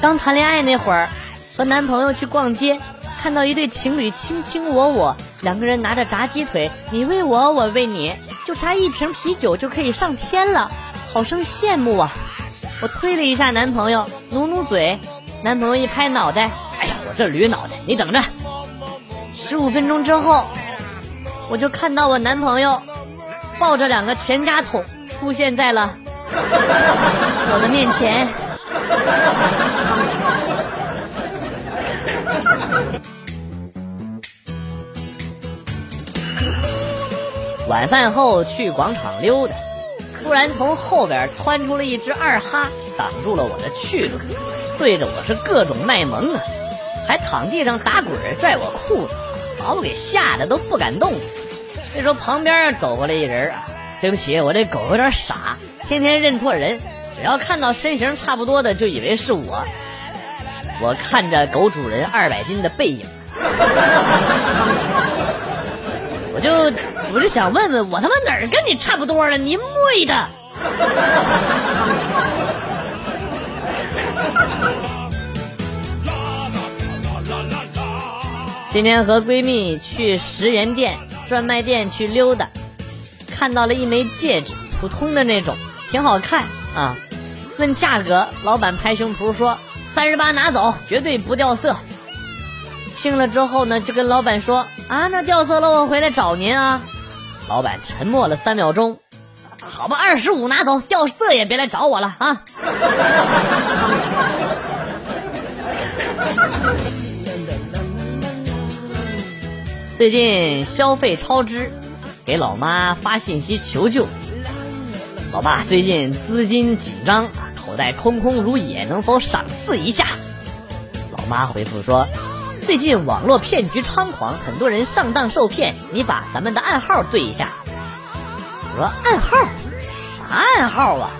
刚谈恋爱那会儿，和男朋友去逛街，看到一对情侣卿卿我我，两个人拿着炸鸡腿，你喂我，我喂你，就差一瓶啤酒就可以上天了，好生羡慕啊！我推了一下男朋友，努努嘴，男朋友一拍脑袋，哎呀，我这驴脑袋，你等着。十五分钟之后，我就看到我男朋友抱着两个全家桶出现在了我的面前。晚饭后去广场溜达，突然从后边窜出了一只二哈，挡住了我的去路，对着我是各种卖萌啊，还躺地上打滚拽我裤子，把我给吓得都不敢动。这时候旁边走过来一人啊，对不起，我这狗有点傻，天天认错人，只要看到身形差不多的就以为是我。我看着狗主人二百斤的背影，我就我就想问问，我他妈哪儿跟你差不多了？你妹的！今天和闺蜜去十元店专卖店去溜达，看到了一枚戒指，普通的那种，挺好看啊。问价格，老板拍胸脯说。三十八拿走，绝对不掉色。听了之后呢，就跟老板说：“啊，那掉色了，我回来找您啊。”老板沉默了三秒钟，好吧，二十五拿走，掉色也别来找我了啊。最近消费超支，给老妈发信息求救。老爸最近资金紧张。口袋空空如也，能否赏赐一下？老妈回复说：“最近网络骗局猖狂，很多人上当受骗，你把咱们的暗号对一下。”我说：“暗号？啥暗号啊？”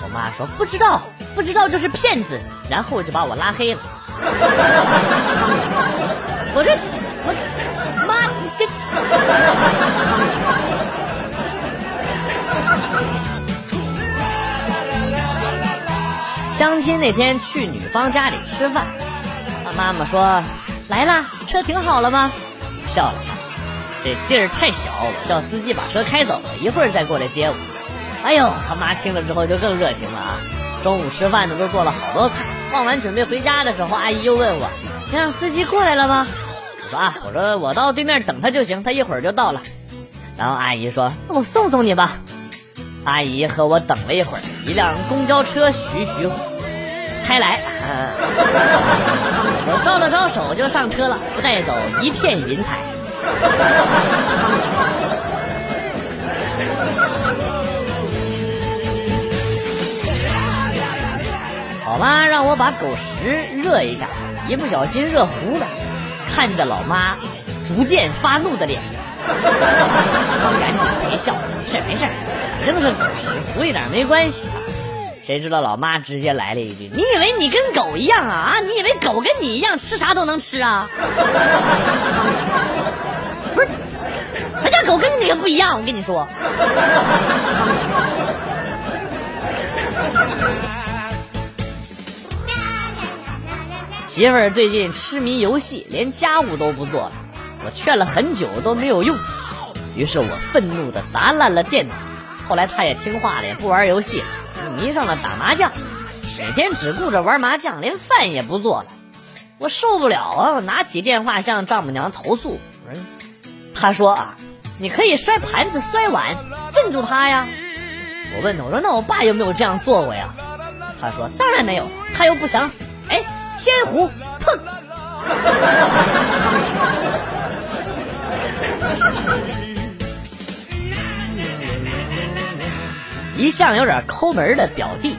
我妈说：“不知道，不知道就是骗子。”然后就把我拉黑了。我这我妈这。相亲那天去女方家里吃饭，他妈妈说：“来啦，车停好了吗？”笑了笑，这地儿太小，我叫司机把车开走了，一会儿再过来接我。哎呦，他妈听了之后就更热情了啊！中午吃饭呢都做了好多菜，放完准备回家的时候，阿姨又问我：“你让司机过来了吗？”我说：“啊，我说我到对面等他就行，他一会儿就到了。”然后阿姨说：“那我送送你吧。”阿姨和我等了一会儿，一辆公交车徐徐开来，我招了招手就上车了，不带走一片云彩。好吧，让我把狗食热一下，一不小心热糊了，看着老妈逐渐发怒的脸，我赶紧陪笑，没事没事。正是狗食，糊一点没关系。谁知道老妈直接来了一句：“你以为你跟狗一样啊？啊，你以为狗跟你一样吃啥都能吃啊？” 不是，咱家狗跟你可不一样，我跟你说。媳妇儿最近痴迷游戏，连家务都不做了。我劝了很久都没有用，于是我愤怒的砸烂了电脑。后来他也听话了，也不玩游戏了，迷上了打麻将，每天只顾着玩麻将，连饭也不做了。我受不了啊！我拿起电话向丈母娘投诉。我说：“他说啊，你可以摔盘子、摔碗，镇住他呀。”我问他：“我说那我爸有没有这样做过呀？”他说：“当然没有，他又不想死。”哎，天胡，碰。一向有点抠门的表弟，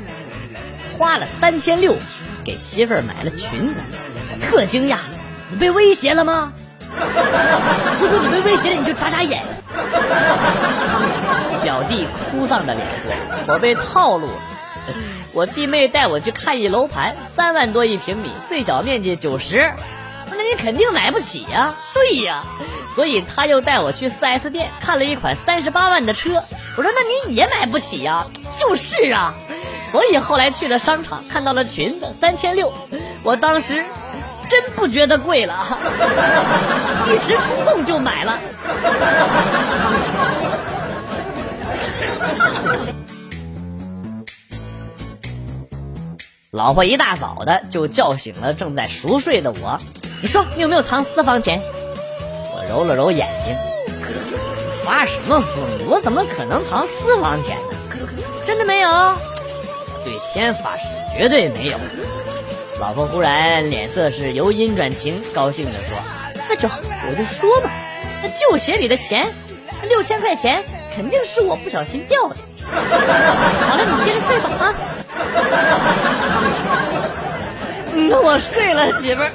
花了三千六给媳妇儿买了裙子，特惊讶，你被威胁了吗？如果你被威胁了，你就眨眨眼。表弟哭丧着脸说：“我被套路了。”我弟妹带我去看一楼盘，三万多一平米，最小面积九十，那你肯定买不起呀。对呀，所以他又带我去 4S 店看了一款三十八万的车。我说：“那你也买不起呀？”就是啊，所以后来去了商场，看到了裙子三千六，我当时真不觉得贵了，一时冲动就买了。老婆一大早的就叫醒了正在熟睡的我，你说你有没有藏私房钱？我揉了揉眼睛，发什么疯？我怎么可能藏私房钱呢？真的没有？对天发誓，绝对没有。老婆忽然脸色是由阴转晴，高兴的说：“那就好，我就说嘛，那旧鞋里的钱，六千块钱肯定是我不小心掉的。好了，你接着睡吧啊。那我睡了，媳妇儿。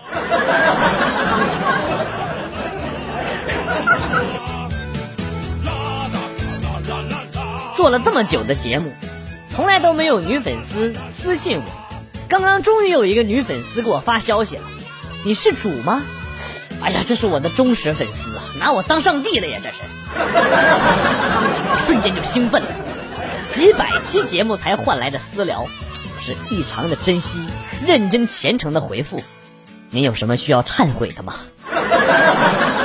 做了这么久的节目，从来都没有女粉丝私信我。刚刚终于有一个女粉丝给我发消息了：“你是主吗？”哎呀，这是我的忠实粉丝啊，拿我当上帝了呀！这是，瞬间就兴奋了。几百期节目才换来的私聊，是异常的珍惜，认真虔诚的回复。您有什么需要忏悔的吗？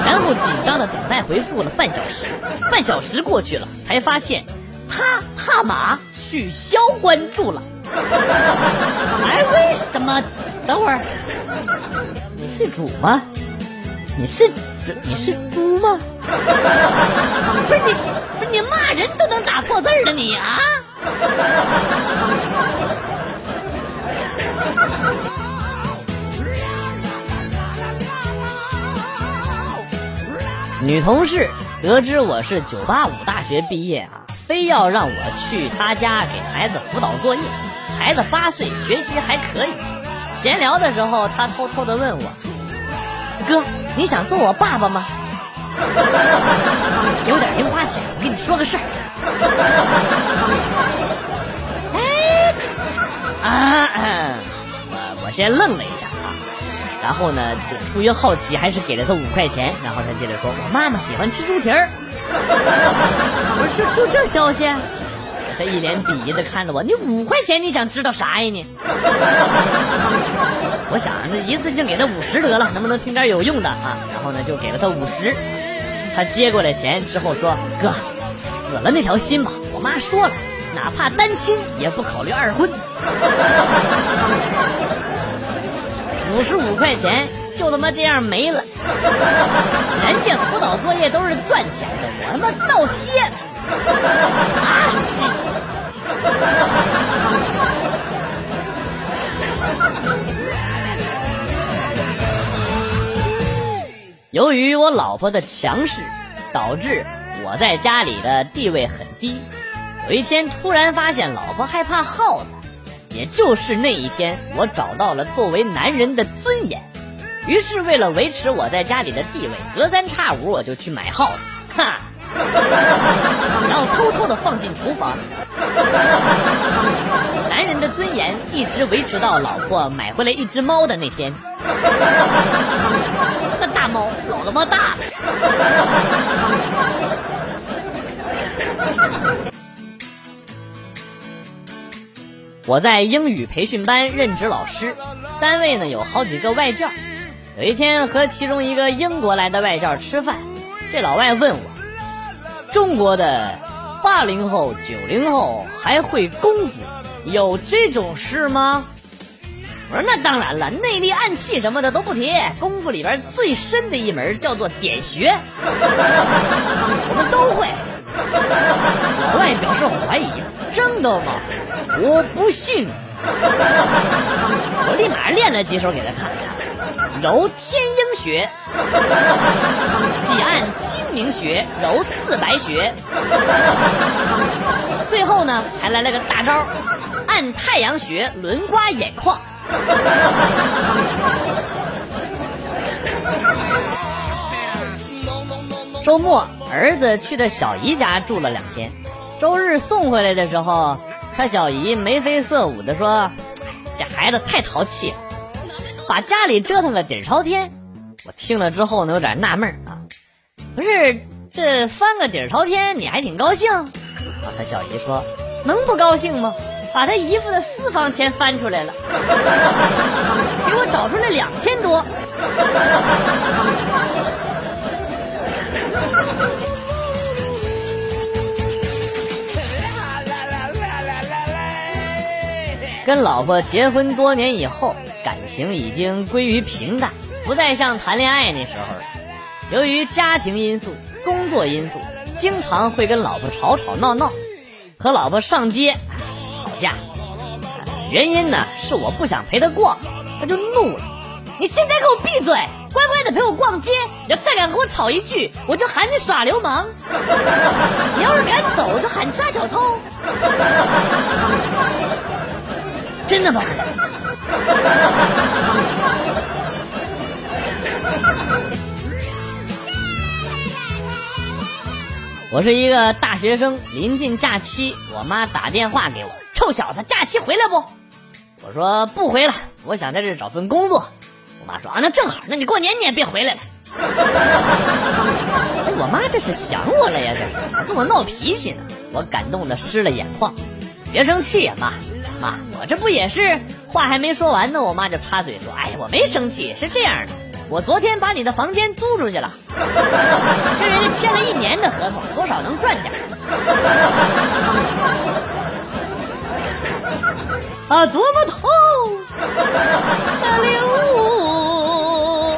然后紧张的等待回复了半小时，半小时过去了，才发现他怕马取消关注了。哎，为什么？等会儿，你是主吗？你是你是猪吗？不是你，不是你骂人都能打错字的你啊！女同事得知我是985大学毕业啊，非要让我去她家给孩子辅导作业。孩子八岁，学习还可以。闲聊的时候，她偷偷的问我：“哥。”你想做我爸爸吗？有点零花钱，我跟你说个事儿。哎，啊，我我先愣了一下啊，然后呢，出于好奇，还是给了他五块钱。然后他接着说：“我妈妈喜欢吃猪蹄儿。”我说：“就就这消息？”他一脸鄙夷的看着我：“你五块钱，你想知道啥呀你？” 我想这一次性给他五十得了，能不能听点有用的啊？然后呢，就给了他五十。他接过来钱之后说：“哥，死了那条心吧。我妈说了，哪怕单亲也不考虑二婚。”五十五块钱就他妈这样没了。人家辅导作业都是赚钱的，我他妈倒贴。啊西！由于我老婆的强势，导致我在家里的地位很低。有一天突然发现老婆害怕耗子，也就是那一天，我找到了作为男人的尊严。于是为了维持我在家里的地位，隔三差五我就去买耗子，哈，然后偷偷的放进厨房。男人的尊严一直维持到老婆买回来一只猫的那天。那大猫老他妈大了。我在英语培训班任职老师，单位呢有好几个外教。有一天和其中一个英国来的外教吃饭，这老外问我：“中国的八零后、九零后还会功夫，有这种事吗？”我说那当然了，内力、暗器什么的都不提。功夫里边最深的一门叫做点穴，我们都会。老外表示怀疑，真的吗？我不信。我立马练了几手给他看，揉天鹰穴，挤按睛明穴，揉四白穴，最后呢还来了个大招，按太阳穴，轮刮眼眶。周末，儿子去的小姨家住了两天。周日送回来的时候，他小姨眉飞色舞的说：“这孩子太淘气，把家里折腾个底朝天。”我听了之后呢，有点纳闷啊，不是这翻个底朝天，你还挺高兴？啊，他小姨说：“能不高兴吗？把他姨夫的私房钱翻出来了，给我找出来两千多。”跟老婆结婚多年以后，感情已经归于平淡，不再像谈恋爱那时候了。由于家庭因素、工作因素，经常会跟老婆吵吵闹闹，和老婆上街吵架。原因呢是我不想陪她逛，她就怒了：“你现在给我闭嘴，乖乖的陪我逛街！你要再敢跟我吵一句，我就喊你耍流氓！你要是敢走，我就喊抓小偷！”真的吗？我是一个大学生，临近假期，我妈打电话给我：“臭小子，假期回来不？”我说：“不回了，我想在这找份工作。”我妈说：“啊，那正好，那你过年你也别回来了。”哎，我妈这是想我了呀？这是跟我闹脾气呢？我感动的湿了眼眶。别生气呀，妈。我这不也是话还没说完呢，我妈就插嘴说：“哎，我没生气，是这样的，我昨天把你的房间租出去了，跟人家签了一年的合同，多少能赚点。”啊，多么痛的领悟！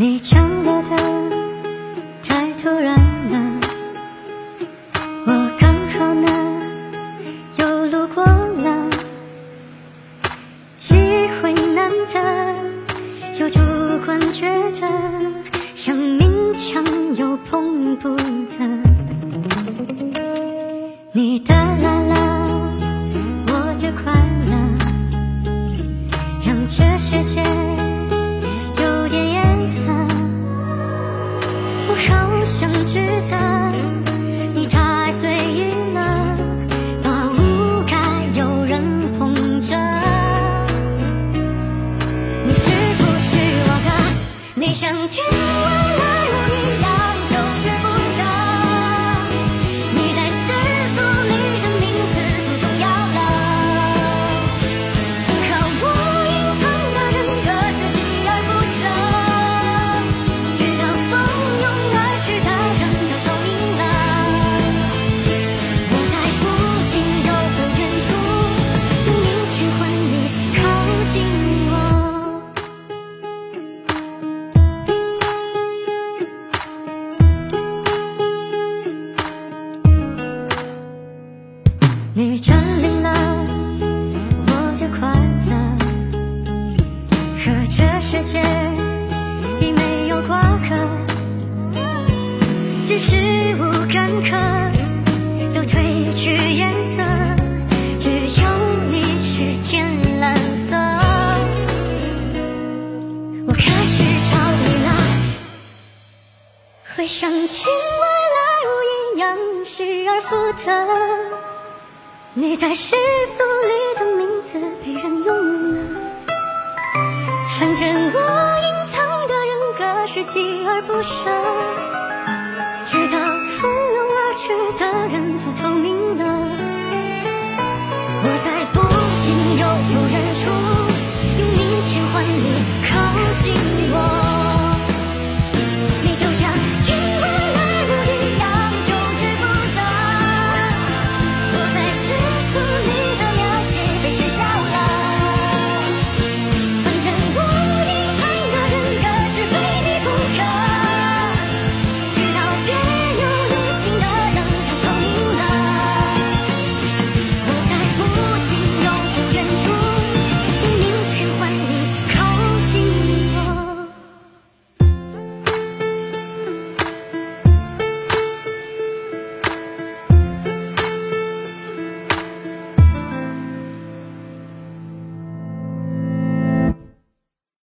你降落的太突然了，我刚好呢又路过了，机会难得，又主观觉得想勉强又碰不得，你的啦啦，我的快乐，让这世界。事物干渴都褪去颜色，只有你是天蓝色。我开始找你了，会像天外来物一样失而复得。你在世俗里的名字被人用了，反正我隐藏的人格是锲而不舍，直到蜂拥而去的人